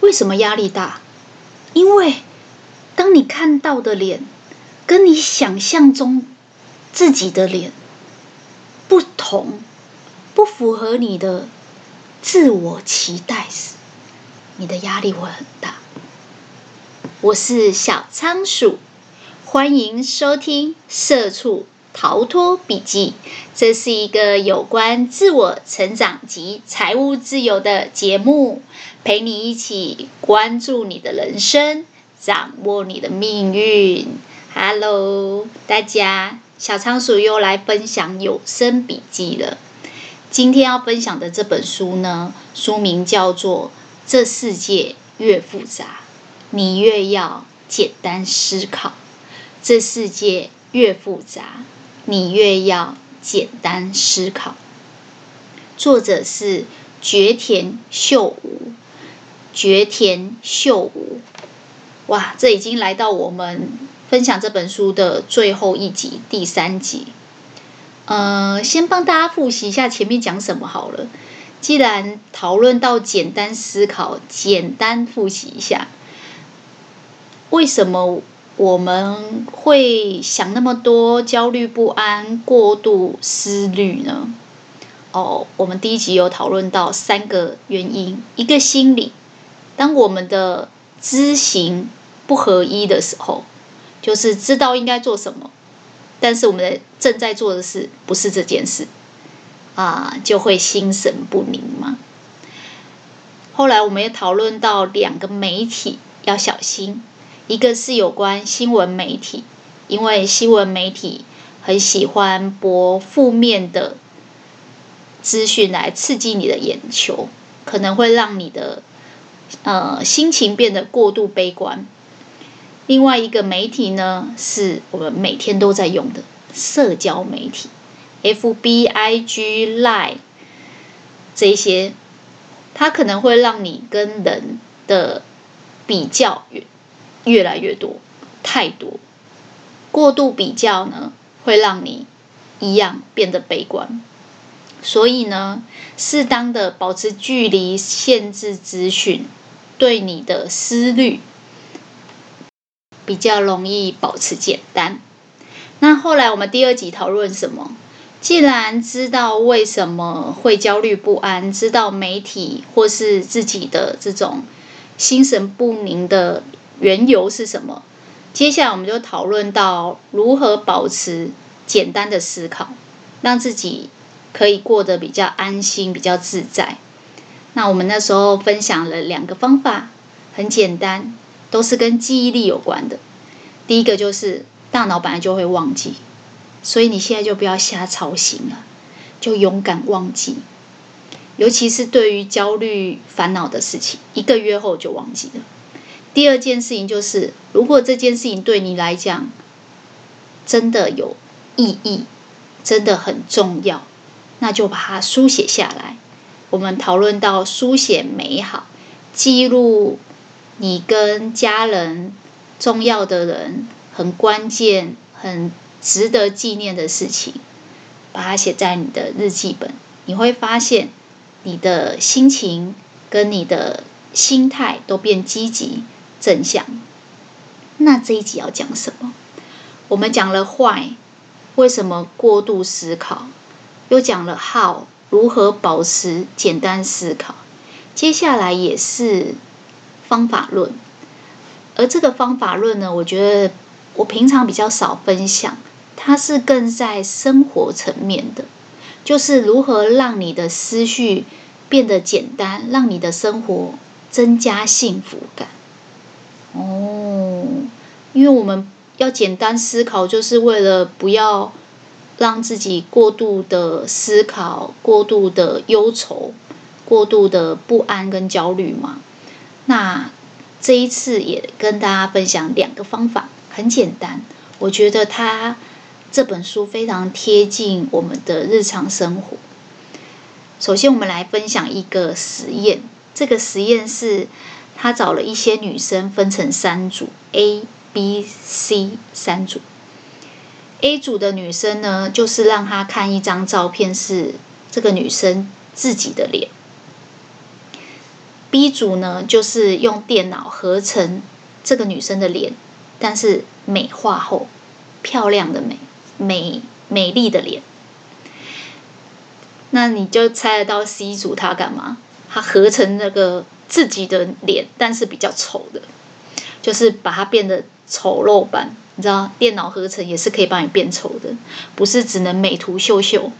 为什么压力大？因为当你看到的脸跟你想象中自己的脸不同，不符合你的自我期待时，你的压力会很大。我是小仓鼠，欢迎收听《社畜逃脱笔记》。这是一个有关自我成长及财务自由的节目，陪你一起关注你的人生，掌握你的命运。Hello，大家，小仓鼠又来分享有声笔记了。今天要分享的这本书呢，书名叫做《这世界越复杂》。你越要简单思考，这世界越复杂，你越要简单思考。作者是堀田秀吾，绝田秀吾。哇，这已经来到我们分享这本书的最后一集，第三集。呃，先帮大家复习一下前面讲什么好了。既然讨论到简单思考，简单复习一下。为什么我们会想那么多、焦虑不安、过度思虑呢？哦，我们第一集有讨论到三个原因：一个心理，当我们的知行不合一的时候，就是知道应该做什么，但是我们的正在做的事不是这件事，啊，就会心神不宁嘛。后来我们也讨论到两个媒体要小心。一个是有关新闻媒体，因为新闻媒体很喜欢播负面的资讯来刺激你的眼球，可能会让你的呃心情变得过度悲观。另外一个媒体呢，是我们每天都在用的社交媒体，FB、IG、Line 这些，它可能会让你跟人的比较越来越多，太多，过度比较呢，会让你一样变得悲观。所以呢，适当的保持距离，限制资讯，对你的思虑比较容易保持简单。那后来我们第二集讨论什么？既然知道为什么会焦虑不安，知道媒体或是自己的这种心神不宁的。缘由是什么？接下来我们就讨论到如何保持简单的思考，让自己可以过得比较安心、比较自在。那我们那时候分享了两个方法，很简单，都是跟记忆力有关的。第一个就是大脑本来就会忘记，所以你现在就不要瞎操心了，就勇敢忘记。尤其是对于焦虑、烦恼的事情，一个月后就忘记了。第二件事情就是，如果这件事情对你来讲真的有意义，真的很重要，那就把它书写下来。我们讨论到书写美好，记录你跟家人、重要的人、很关键、很值得纪念的事情，把它写在你的日记本，你会发现你的心情跟你的心态都变积极。正向。那这一集要讲什么？我们讲了坏为什么过度思考？又讲了 how，如何保持简单思考？接下来也是方法论。而这个方法论呢，我觉得我平常比较少分享，它是更在生活层面的，就是如何让你的思绪变得简单，让你的生活增加幸福感。哦，因为我们要简单思考，就是为了不要让自己过度的思考、过度的忧愁、过度的不安跟焦虑嘛。那这一次也跟大家分享两个方法，很简单。我觉得它这本书非常贴近我们的日常生活。首先，我们来分享一个实验，这个实验是。他找了一些女生，分成三组，A、B、C 三组。A 组的女生呢，就是让她看一张照片，是这个女生自己的脸。B 组呢，就是用电脑合成这个女生的脸，但是美化后，漂亮的美，美美丽的脸。那你就猜得到 C 组他干嘛？他合成那个自己的脸，但是比较丑的，就是把它变得丑陋版。你知道，电脑合成也是可以帮你变丑的，不是只能美图秀秀。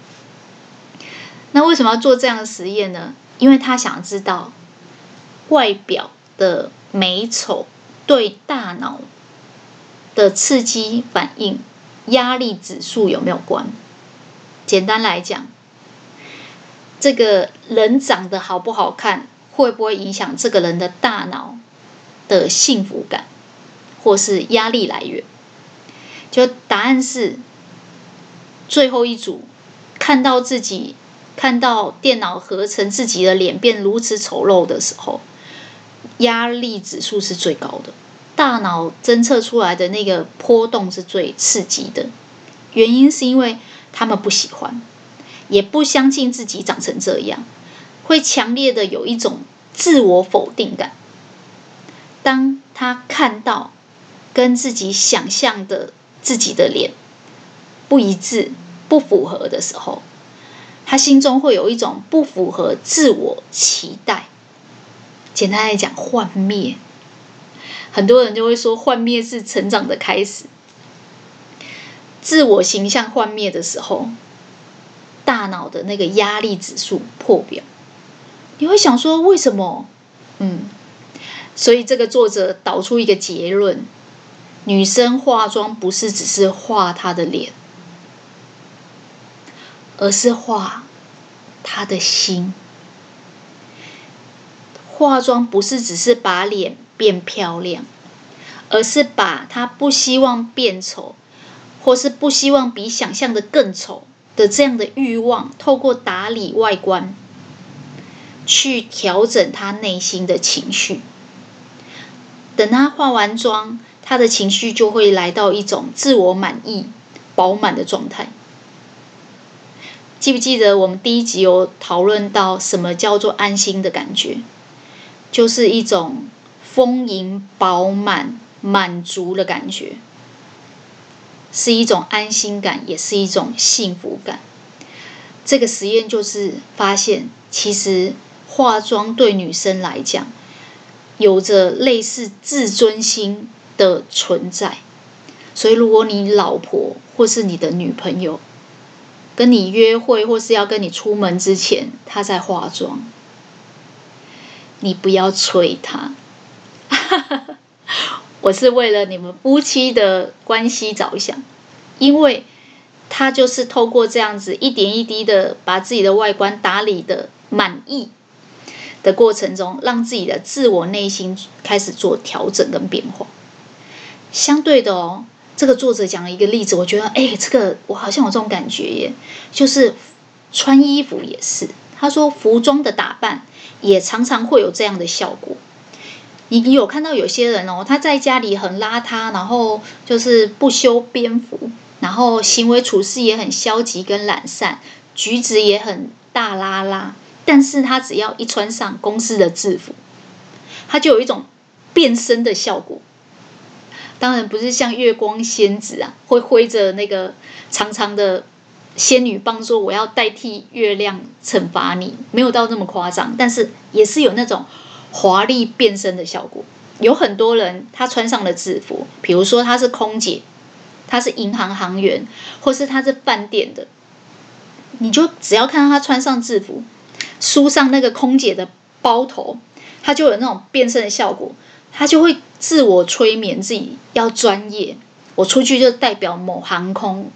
那为什么要做这样的实验呢？因为他想知道外表的美丑对大脑的刺激反应、压力指数有没有关？简单来讲，这个人长得好不好看，会不会影响这个人的大脑的幸福感，或是压力来源？就答案是最后一组，看到自己看到电脑合成自己的脸变如此丑陋的时候，压力指数是最高的，大脑侦测出来的那个波动是最刺激的。原因是因为他们不喜欢，也不相信自己长成这样，会强烈的有一种自我否定感。当他看到跟自己想象的自己的脸不一致、不符合的时候，他心中会有一种不符合自我期待。简单来讲，幻灭。很多人就会说，幻灭是成长的开始。自我形象幻灭的时候，大脑的那个压力指数破表。你会想说，为什么？嗯，所以这个作者导出一个结论。女生化妆不是只是画她的脸，而是画她的心。化妆不是只是把脸变漂亮，而是把她不希望变丑，或是不希望比想象的更丑的这样的欲望，透过打理外观，去调整她内心的情绪。等她化完妆。他的情绪就会来到一种自我满意、饱满的状态。记不记得我们第一集有讨论到什么叫做安心的感觉？就是一种丰盈、饱满、满足的感觉，是一种安心感，也是一种幸福感。这个实验就是发现，其实化妆对女生来讲，有着类似自尊心的存在，所以如果你老婆或是你的女朋友跟你约会，或是要跟你出门之前，她在化妆，你不要催她。我是为了你们夫妻的关系着想，因为她就是透过这样子一点一滴的把自己的外观打理的满意的过程中，让自己的自我内心开始做调整跟变化。相对的哦，这个作者讲了一个例子，我觉得哎，这个我好像有这种感觉耶，就是穿衣服也是。他说，服装的打扮也常常会有这样的效果。你你有看到有些人哦，他在家里很邋遢，然后就是不修边幅，然后行为处事也很消极跟懒散，举止也很大拉拉，但是他只要一穿上公司的制服，他就有一种变身的效果。当然不是像月光仙子啊，会挥着那个长长的仙女棒说：“我要代替月亮惩罚你。”没有到那么夸张，但是也是有那种华丽变身的效果。有很多人他穿上了制服，比如说他是空姐，他是银行行员，或是他是饭店的，你就只要看到他穿上制服，梳上那个空姐的包头，他就有那种变身的效果。他就会自我催眠自己要专业，我出去就代表某航空，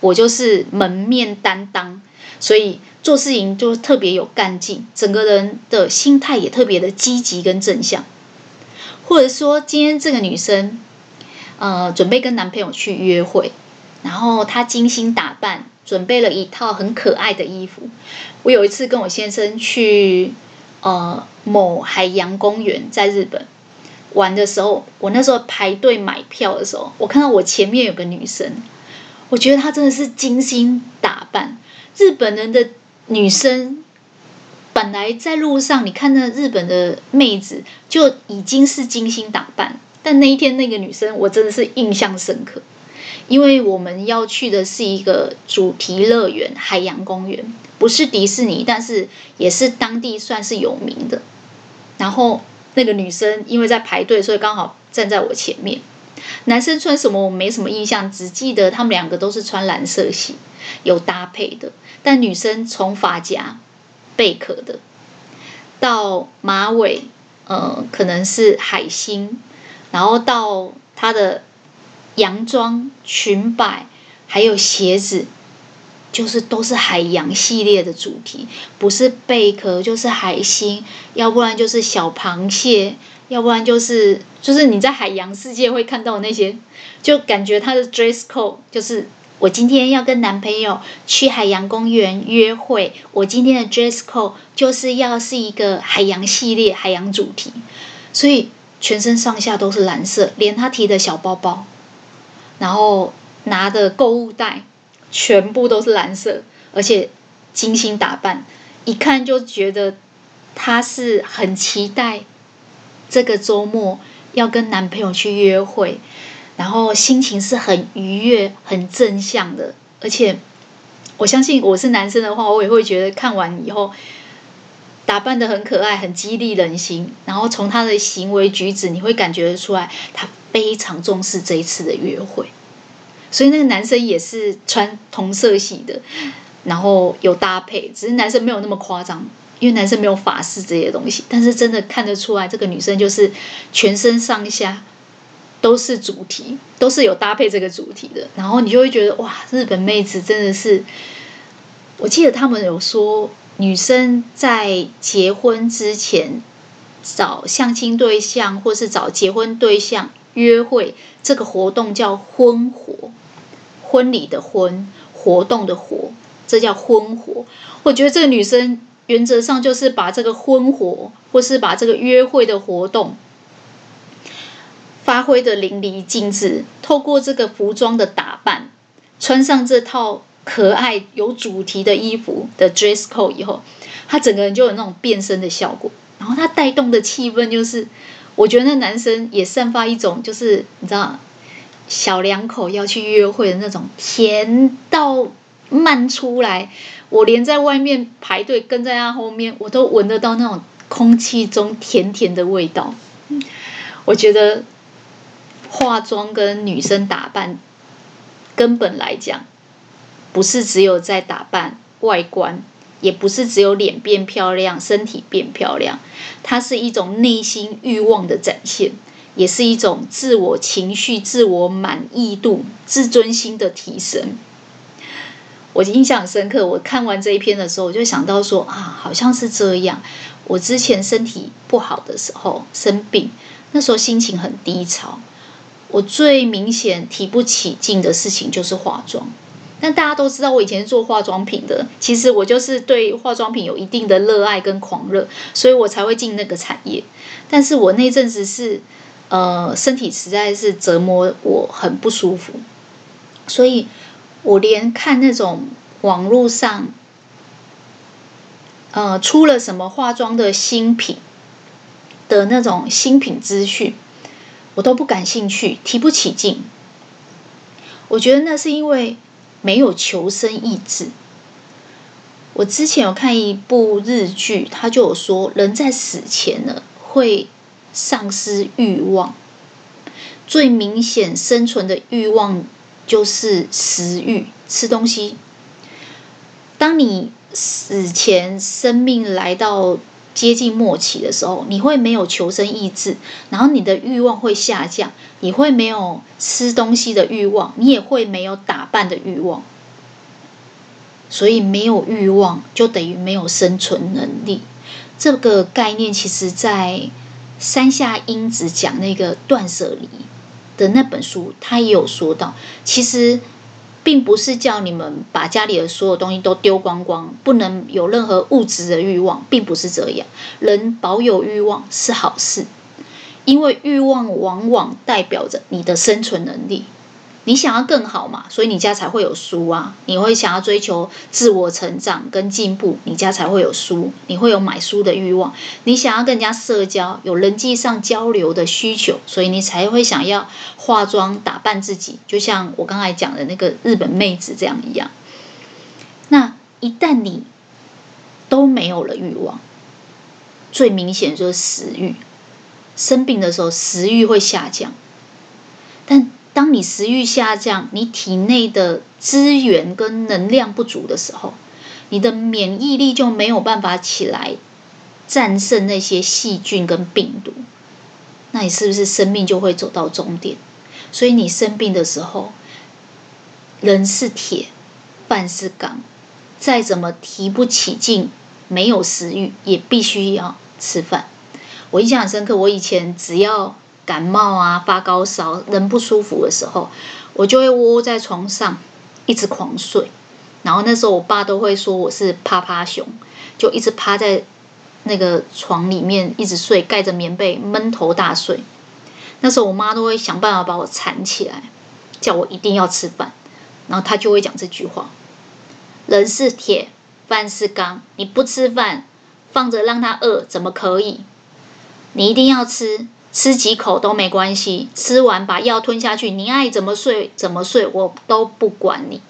我就是门面担当，所以做事情就特别有干劲，整个人的心态也特别的积极跟正向。或者说，今天这个女生，呃，准备跟男朋友去约会，然后她精心打扮，准备了一套很可爱的衣服。我有一次跟我先生去，呃，某海洋公园，在日本。玩的时候，我那时候排队买票的时候，我看到我前面有个女生，我觉得她真的是精心打扮。日本人的女生本来在路上，你看那日本的妹子就已经是精心打扮，但那一天那个女生，我真的是印象深刻，因为我们要去的是一个主题乐园——海洋公园，不是迪士尼，但是也是当地算是有名的。然后那个女生因为在排队，所以刚好站在我前面。男生穿什么我没什么印象，只记得他们两个都是穿蓝色系，有搭配的。但女生从发夹。贝壳的，到马尾，呃，可能是海星，然后到她的洋装、裙摆，还有鞋子，就是都是海洋系列的主题，不是贝壳就是海星，要不然就是小螃蟹，要不然就是就是你在海洋世界会看到那些，就感觉她的 dress code 就是。我今天要跟男朋友去海洋公园约会，我今天的 dress code 就是要是一个海洋系列、海洋主题，所以全身上下都是蓝色，连他提的小包包，然后拿的购物袋，全部都是蓝色，而且精心打扮，一看就觉得她是很期待这个周末要跟男朋友去约会。然后心情是很愉悦、很正向的，而且我相信我是男生的话，我也会觉得看完以后打扮的很可爱、很激励人心。然后从他的行为举止，你会感觉得出来，他非常重视这一次的约会。所以那个男生也是穿同色系的，然后有搭配，只是男生没有那么夸张，因为男生没有发饰这些东西。但是真的看得出来，这个女生就是全身上下。都是主题，都是有搭配这个主题的，然后你就会觉得哇，日本妹子真的是，我记得他们有说，女生在结婚之前找相亲对象，或是找结婚对象约会，这个活动叫婚活，婚礼的婚，活动的活，这叫婚活。我觉得这个女生原则上就是把这个婚活，或是把这个约会的活动。发挥的淋漓尽致，透过这个服装的打扮，穿上这套可爱有主题的衣服的 dress code 以后，她整个人就有那种变身的效果。然后她带动的气氛就是，我觉得那男生也散发一种就是你知道，小两口要去约会的那种甜到漫出来。我连在外面排队跟在他后面，我都闻得到那种空气中甜甜的味道。我觉得。化妆跟女生打扮，根本来讲，不是只有在打扮外观，也不是只有脸变漂亮、身体变漂亮，它是一种内心欲望的展现，也是一种自我情绪、自我满意度、自尊心的提升。我印象深刻，我看完这一篇的时候，我就想到说啊，好像是这样。我之前身体不好的时候，生病，那时候心情很低潮。我最明显提不起劲的事情就是化妆，但大家都知道我以前是做化妆品的，其实我就是对化妆品有一定的热爱跟狂热，所以我才会进那个产业。但是我那阵子是，呃，身体实在是折磨我很不舒服，所以我连看那种网络上，呃，出了什么化妆的新品的那种新品资讯。我都不感兴趣，提不起劲。我觉得那是因为没有求生意志。我之前有看一部日剧，他就有说，人在死前呢会丧失欲望，最明显生存的欲望就是食欲，吃东西。当你死前生命来到。接近末期的时候，你会没有求生意志，然后你的欲望会下降，你会没有吃东西的欲望，你也会没有打扮的欲望。所以没有欲望就等于没有生存能力。这个概念其实，在山下英子讲那个断舍离的那本书，他也有说到，其实。并不是叫你们把家里的所有东西都丢光光，不能有任何物质的欲望，并不是这样。人保有欲望是好事，因为欲望往往代表着你的生存能力。你想要更好嘛，所以你家才会有书啊。你会想要追求自我成长跟进步，你家才会有书，你会有买书的欲望。你想要更加社交，有人际上交流的需求，所以你才会想要化妆打扮自己，就像我刚才讲的那个日本妹子这样一样。那一旦你都没有了欲望，最明显就是食欲。生病的时候，食欲会下降，但当你食欲下降，你体内的资源跟能量不足的时候，你的免疫力就没有办法起来战胜那些细菌跟病毒，那你是不是生命就会走到终点？所以你生病的时候，人是铁，饭是钢，再怎么提不起劲，没有食欲，也必须要吃饭。我印象很深刻，我以前只要感冒啊、发高烧、人不舒服的时候，我就会窝在床上一直狂睡。然后那时候我爸都会说我是趴趴熊，就一直趴在那个床里面一直睡，盖着棉被闷头大睡。那时候我妈都会想办法把我缠起来，叫我一定要吃饭。然后她就会讲这句话：“人是铁，饭是钢，你不吃饭，放着让他饿，怎么可以？”你一定要吃，吃几口都没关系。吃完把药吞下去，你爱怎么睡怎么睡，我都不管你。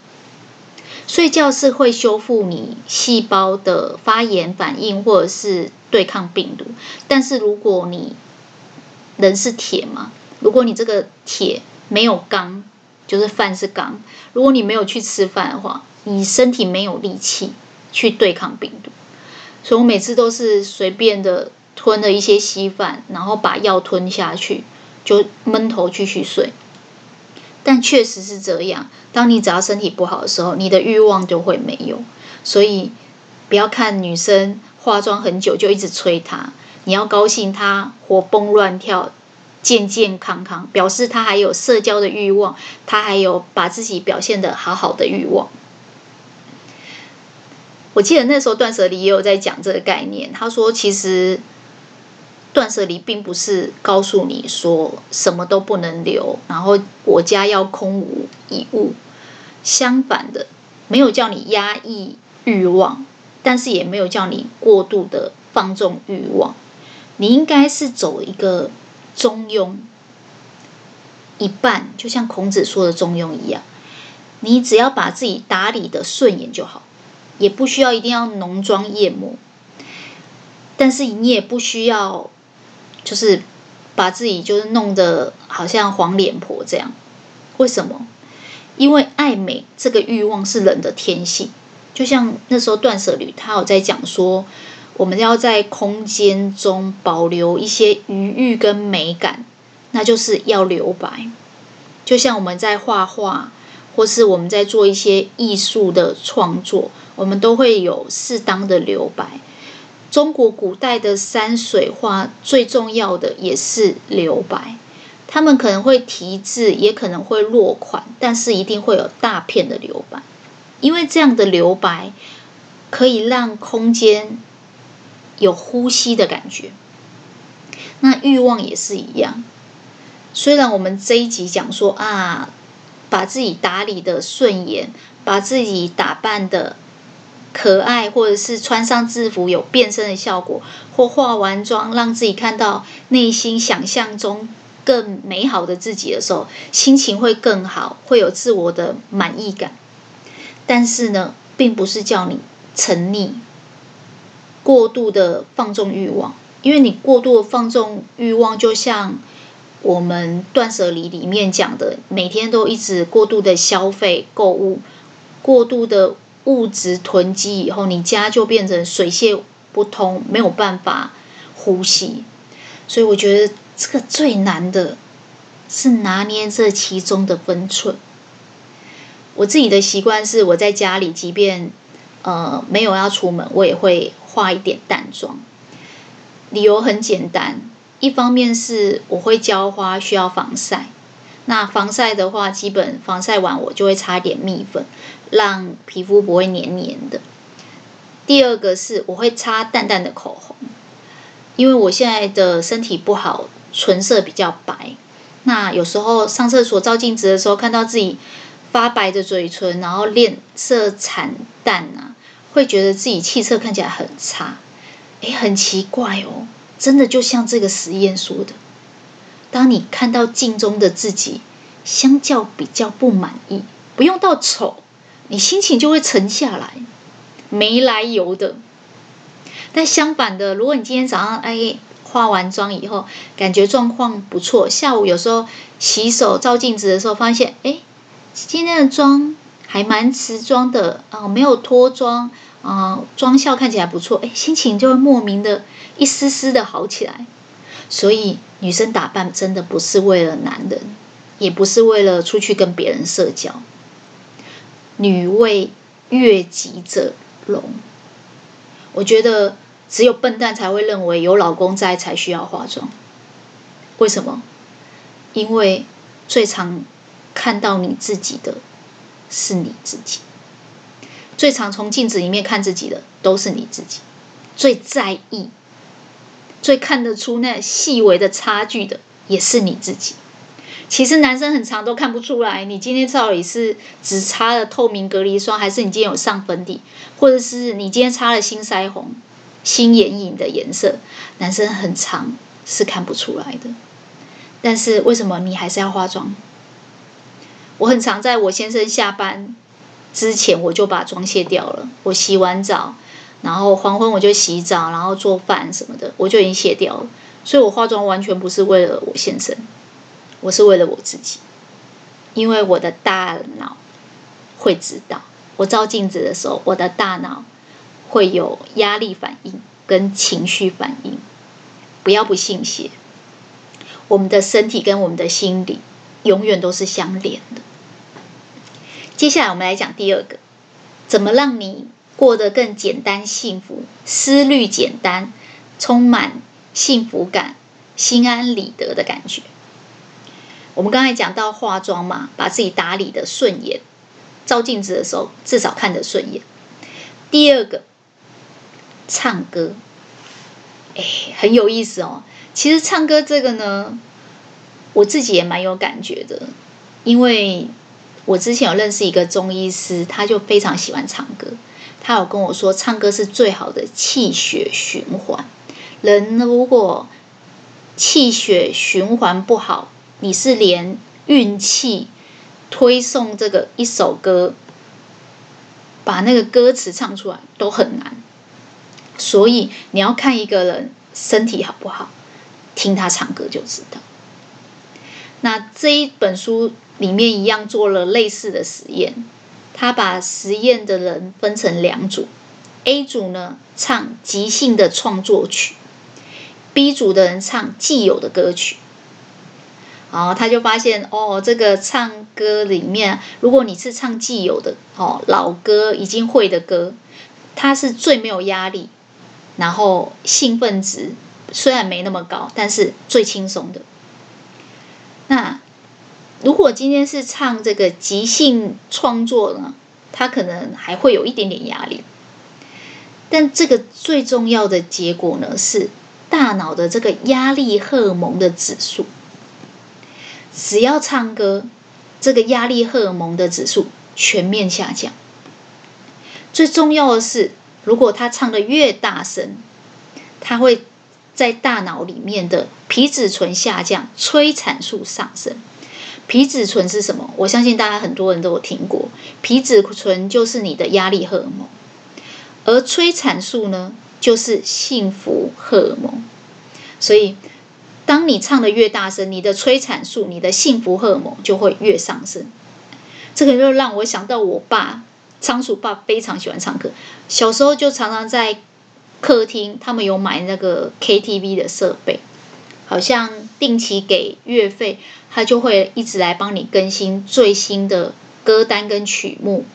睡觉是会修复你细胞的发炎反应，或者是对抗病毒。但是如果你人是铁嘛，如果你这个铁没有钢，就是饭是钢。如果你没有去吃饭的话，你身体没有力气去对抗病毒。所以我每次都是随便的。吞了一些稀饭，然后把药吞下去，就闷头继续睡。但确实是这样，当你只要身体不好的时候，你的欲望就会没有。所以不要看女生化妆很久就一直催她，你要高兴她活蹦乱跳、健健康康，表示她还有社交的欲望，她还有把自己表现的好好的欲望。我记得那时候断舍离也有在讲这个概念，他说其实。断舍离并不是告诉你说什么都不能留，然后我家要空无一物。相反的，没有叫你压抑欲望，但是也没有叫你过度的放纵欲望。你应该是走一个中庸，一半，就像孔子说的中庸一样。你只要把自己打理得顺眼就好，也不需要一定要浓妆艳抹，但是你也不需要。就是把自己就是弄得好像黄脸婆这样，为什么？因为爱美这个欲望是人的天性，就像那时候断舍离，他有在讲说，我们要在空间中保留一些余欲跟美感，那就是要留白。就像我们在画画，或是我们在做一些艺术的创作，我们都会有适当的留白。中国古代的山水画最重要的也是留白，他们可能会题字，也可能会落款，但是一定会有大片的留白，因为这样的留白可以让空间有呼吸的感觉。那欲望也是一样，虽然我们这一集讲说啊，把自己打理的顺眼，把自己打扮的。可爱，或者是穿上制服有变身的效果，或化完妆让自己看到内心想象中更美好的自己的时候，心情会更好，会有自我的满意感。但是呢，并不是叫你沉溺、过度的放纵欲望，因为你过度的放纵欲望，就像我们断舍离里面讲的，每天都一直过度的消费、购物，过度的。物质囤积以后，你家就变成水泄不通，没有办法呼吸。所以我觉得这个最难的是拿捏这其中的分寸。我自己的习惯是，我在家里，即便呃没有要出门，我也会化一点淡妆。理由很简单，一方面是我会浇花，需要防晒。那防晒的话，基本防晒完我就会擦一点蜜粉。让皮肤不会黏黏的。第二个是我会擦淡淡的口红，因为我现在的身体不好，唇色比较白。那有时候上厕所照镜子的时候，看到自己发白的嘴唇，然后脸色惨淡啊，会觉得自己气色看起来很差。诶，很奇怪哦，真的就像这个实验说的，当你看到镜中的自己，相较比较不满意，不用到丑，你心情就会沉下来，没来由的。但相反的，如果你今天早上哎化完妆以后，感觉状况不错，下午有时候洗手照镜子的时候，发现哎今天的妆还蛮持妆的啊，没有脱妆啊，妆效看起来不错，哎，心情就会莫名的一丝丝的好起来。所以女生打扮真的不是为了男人，也不是为了出去跟别人社交。女为悦己者容，我觉得。只有笨蛋才会认为有老公在才需要化妆。为什么？因为最常看到你自己的是你自己，最常从镜子里面看自己的都是你自己，最在意、最看得出那细微的差距的也是你自己。其实男生很长都看不出来，你今天到底是只擦了透明隔离霜，还是你今天有上粉底，或者是你今天擦了新腮红。新眼影的颜色，男生很长是看不出来的。但是为什么你还是要化妆？我很常在我先生下班之前，我就把妆卸掉了。我洗完澡，然后黄昏我就洗澡，然后做饭什么的，我就已经卸掉了。所以我化妆完全不是为了我先生，我是为了我自己。因为我的大脑会知道，我照镜子的时候，我的大脑。会有压力反应跟情绪反应，不要不信邪。我们的身体跟我们的心理永远都是相连的。接下来我们来讲第二个，怎么让你过得更简单幸福，思虑简单，充满幸福感，心安理得的感觉。我们刚才讲到化妆嘛，把自己打理的顺眼，照镜子的时候至少看得顺眼。第二个。唱歌，哎，很有意思哦。其实唱歌这个呢，我自己也蛮有感觉的，因为我之前有认识一个中医师，他就非常喜欢唱歌。他有跟我说，唱歌是最好的气血循环。人如果气血循环不好，你是连运气推送这个一首歌，把那个歌词唱出来都很难。所以你要看一个人身体好不好，听他唱歌就知道。那这一本书里面一样做了类似的实验，他把实验的人分成两组，A 组呢唱即兴的创作曲，B 组的人唱既有的歌曲。然后他就发现哦，这个唱歌里面，如果你是唱既有的哦老歌已经会的歌，他是最没有压力。然后兴奋值虽然没那么高，但是最轻松的。那如果今天是唱这个即兴创作呢，他可能还会有一点点压力。但这个最重要的结果呢，是大脑的这个压力荷尔蒙的指数。只要唱歌，这个压力荷尔蒙的指数全面下降。最重要的是。如果他唱得越大声，他会在大脑里面的皮质醇下降，催产素上升。皮质醇是什么？我相信大家很多人都有听过，皮质醇就是你的压力荷尔蒙，而催产素呢，就是幸福荷尔蒙。所以，当你唱得越大声，你的催产素、你的幸福荷尔蒙就会越上升。这个就让我想到我爸。仓鼠爸非常喜欢唱歌，小时候就常常在客厅，他们有买那个 KTV 的设备，好像定期给月费，他就会一直来帮你更新最新的歌单跟曲目，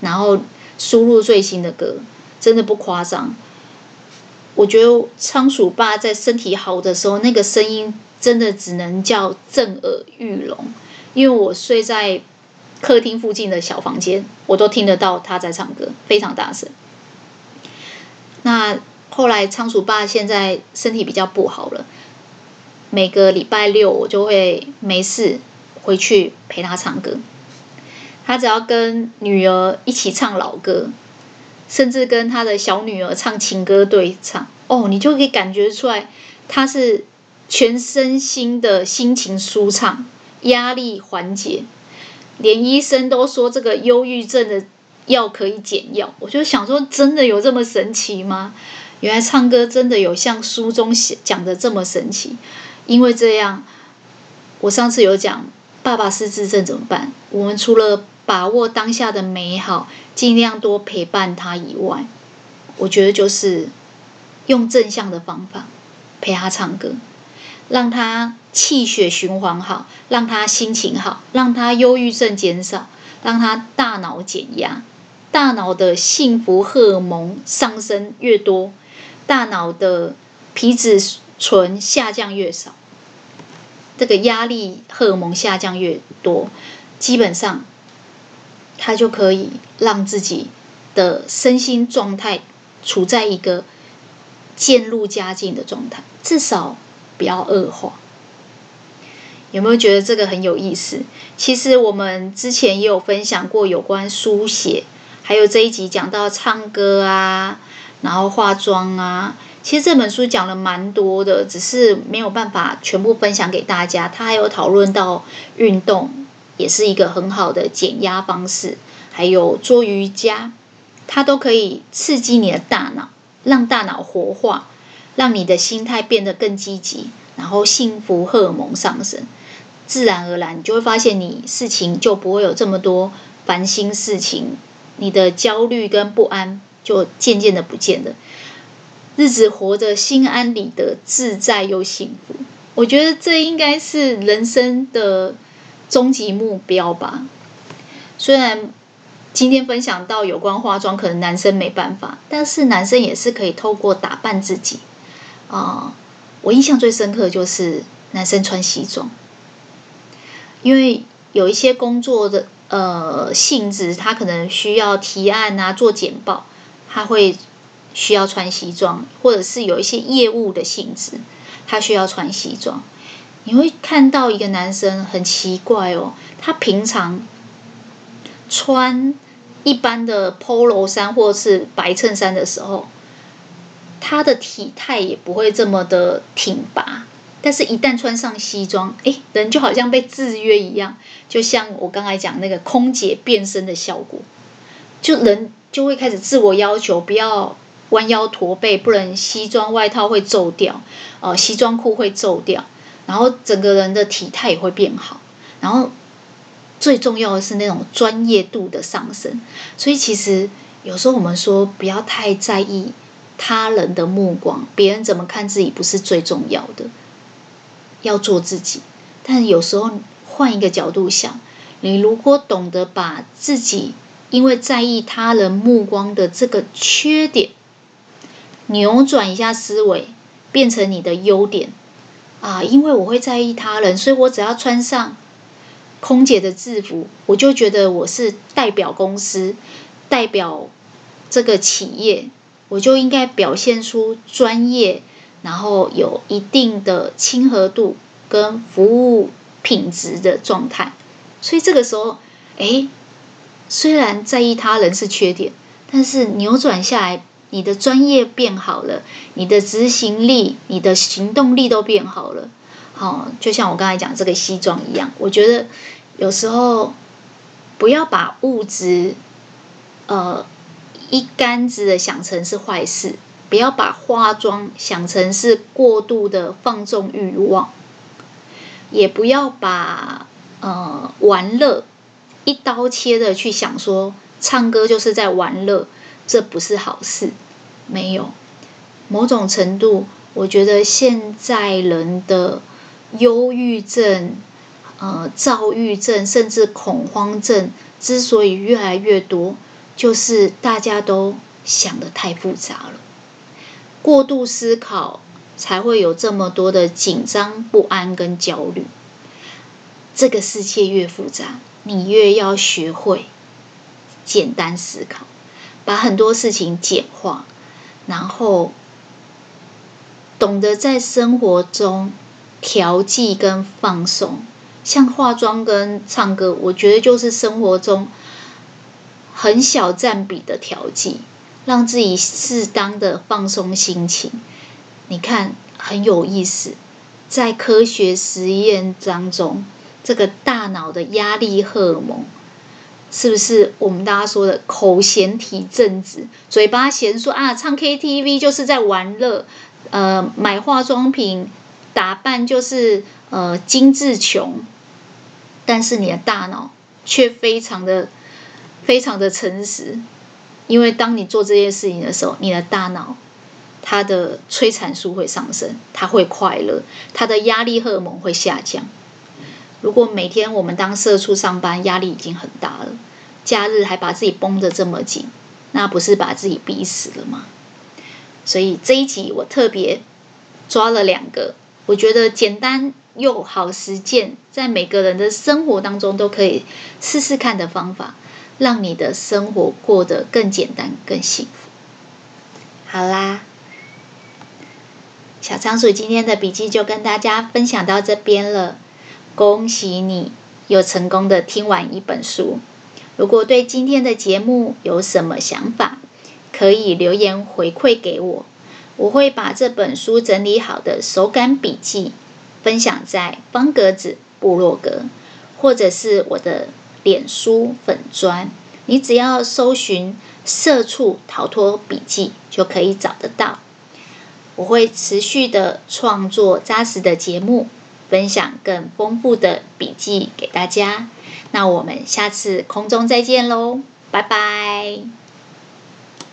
然后输入最新的歌，真的不夸张。我觉得仓鼠爸在身体好的时候，那个声音真的只能叫震耳欲聋，因为我睡在。客厅附近的小房间，我都听得到他在唱歌，非常大声。那后来仓鼠爸现在身体比较不好了，每个礼拜六我就会没事回去陪他唱歌。他只要跟女儿一起唱老歌，甚至跟他的小女儿唱情歌对唱，哦，你就可以感觉出来，他是全身心的心情舒畅，压力缓解，连医生都说这个忧郁症的药可以减药。我就想说，真的有这么神奇吗？原来唱歌真的有像书中写讲的这么神奇。因为这样，我上次有讲，爸爸失智症怎么办？我们除了把握当下的美好，尽量多陪伴他以外，我觉得就是用正向的方法陪他唱歌，让他气血循环好，让他心情好，让他忧郁症减少，让他大脑减压。大脑的幸福荷尔蒙上升越多，大脑的皮质醇下降越少，这个压力荷尔蒙下降越多，基本上。他就可以让自己的身心状态处在一个渐入佳境的状态，至少不要恶化。有没有觉得这个很有意思？其实我们之前也有分享过有关书写，还有这一集讲到唱歌啊，然后化妆啊。其实这本书讲了蛮多的，只是没有办法全部分享给大家。他还有讨论到运动。也是一个很好的减压方式，还有做瑜伽，它都可以刺激你的大脑，让大脑活化，让你的心态变得更积极，然后幸福荷尔蒙上升，自然而然你就会发现你事情就不会有这么多烦心事情，你的焦虑跟不安就渐渐的不见了，日子活得心安理得、自在又幸福。我觉得这应该是人生的。终极目标吧。虽然今天分享到有关化妆，可能男生没办法，但是男生也是可以透过打扮自己啊、我印象最深刻的就是男生穿西装，因为有一些工作的呃性质，他可能需要提案啊，做简报，他会需要穿西装，或者是有一些业务的性质，他需要穿西装。你会看到一个男生很奇怪哦，他平常穿一般的 Polo 衫或是白衬衫的时候，他的体态也不会这么的挺拔，但是一旦穿上西装，诶，人就好像被制约一样，就像我刚才讲那个空姐变身的效果，就人就会开始自我要求，不要弯腰驼背，不然西装外套会皱掉，呃，西装裤会皱掉。然后整个人的体态也会变好，然后最重要的是那种专业度的上升。所以其实有时候我们说不要太在意他人的目光，别人怎么看自己不是最重要的，要做自己。但有时候换一个角度想，你如果懂得把自己因为在意他人目光的这个缺点扭转一下思维，变成你的优点。啊，因为我会在意他人，所以我只要穿上空姐的制服，我就觉得我是代表公司、代表这个企业，我就应该表现出专业，然后有一定的亲和度跟服务品质的状态。所以这个时候，哎，虽然在意他人是缺点，但是扭转下来。你的专业变好了，你的执行力、你的行动力都变好了。好、哦，就像我刚才讲这个西装一样，我觉得有时候不要把物质呃一竿子的想成是坏事，不要把化妆想成是过度的放纵欲望，也不要把呃玩乐一刀切的去想说唱歌就是在玩乐。这不是好事，没有某种程度，我觉得现在人的忧郁症、呃躁郁症，甚至恐慌症之所以越来越多，就是大家都想得太复杂了，过度思考才会有这么多的紧张、不安跟焦虑。这个世界越复杂，你越要学会简单思考。把很多事情简化，然后懂得在生活中调剂跟放松。像化妆跟唱歌，我觉得就是生活中很小占比的调剂，让自己适当的放松心情。你看，很有意思，在科学实验当中，这个大脑的压力荷尔蒙。是不是我们大家说的口嫌体正直，嘴巴嫌说啊，唱 KTV 就是在玩乐，呃，买化妆品打扮就是呃精致穷，但是你的大脑却非常的非常的诚实，因为当你做这些事情的时候，你的大脑它的催产素会上升，它会快乐，它的压力荷尔蒙会下降。如果每天我们当社畜上班，压力已经很大了，假日还把自己绷得这么紧，那不是把自己逼死了吗？所以这一集我特别抓了两个，我觉得简单又好实践，在每个人的生活当中都可以试试看的方法，让你的生活过得更简单、更幸福。好啦，小仓鼠今天的笔记就跟大家分享到这边了。恭喜你又成功的听完一本书。如果对今天的节目有什么想法，可以留言回馈给我。我会把这本书整理好的手感笔记分享在方格子部落格，或者是我的脸书粉砖。你只要搜寻“社畜逃脱笔记”就可以找得到。我会持续的创作扎实的节目。分享更丰富的笔记给大家，那我们下次空中再见喽，拜拜。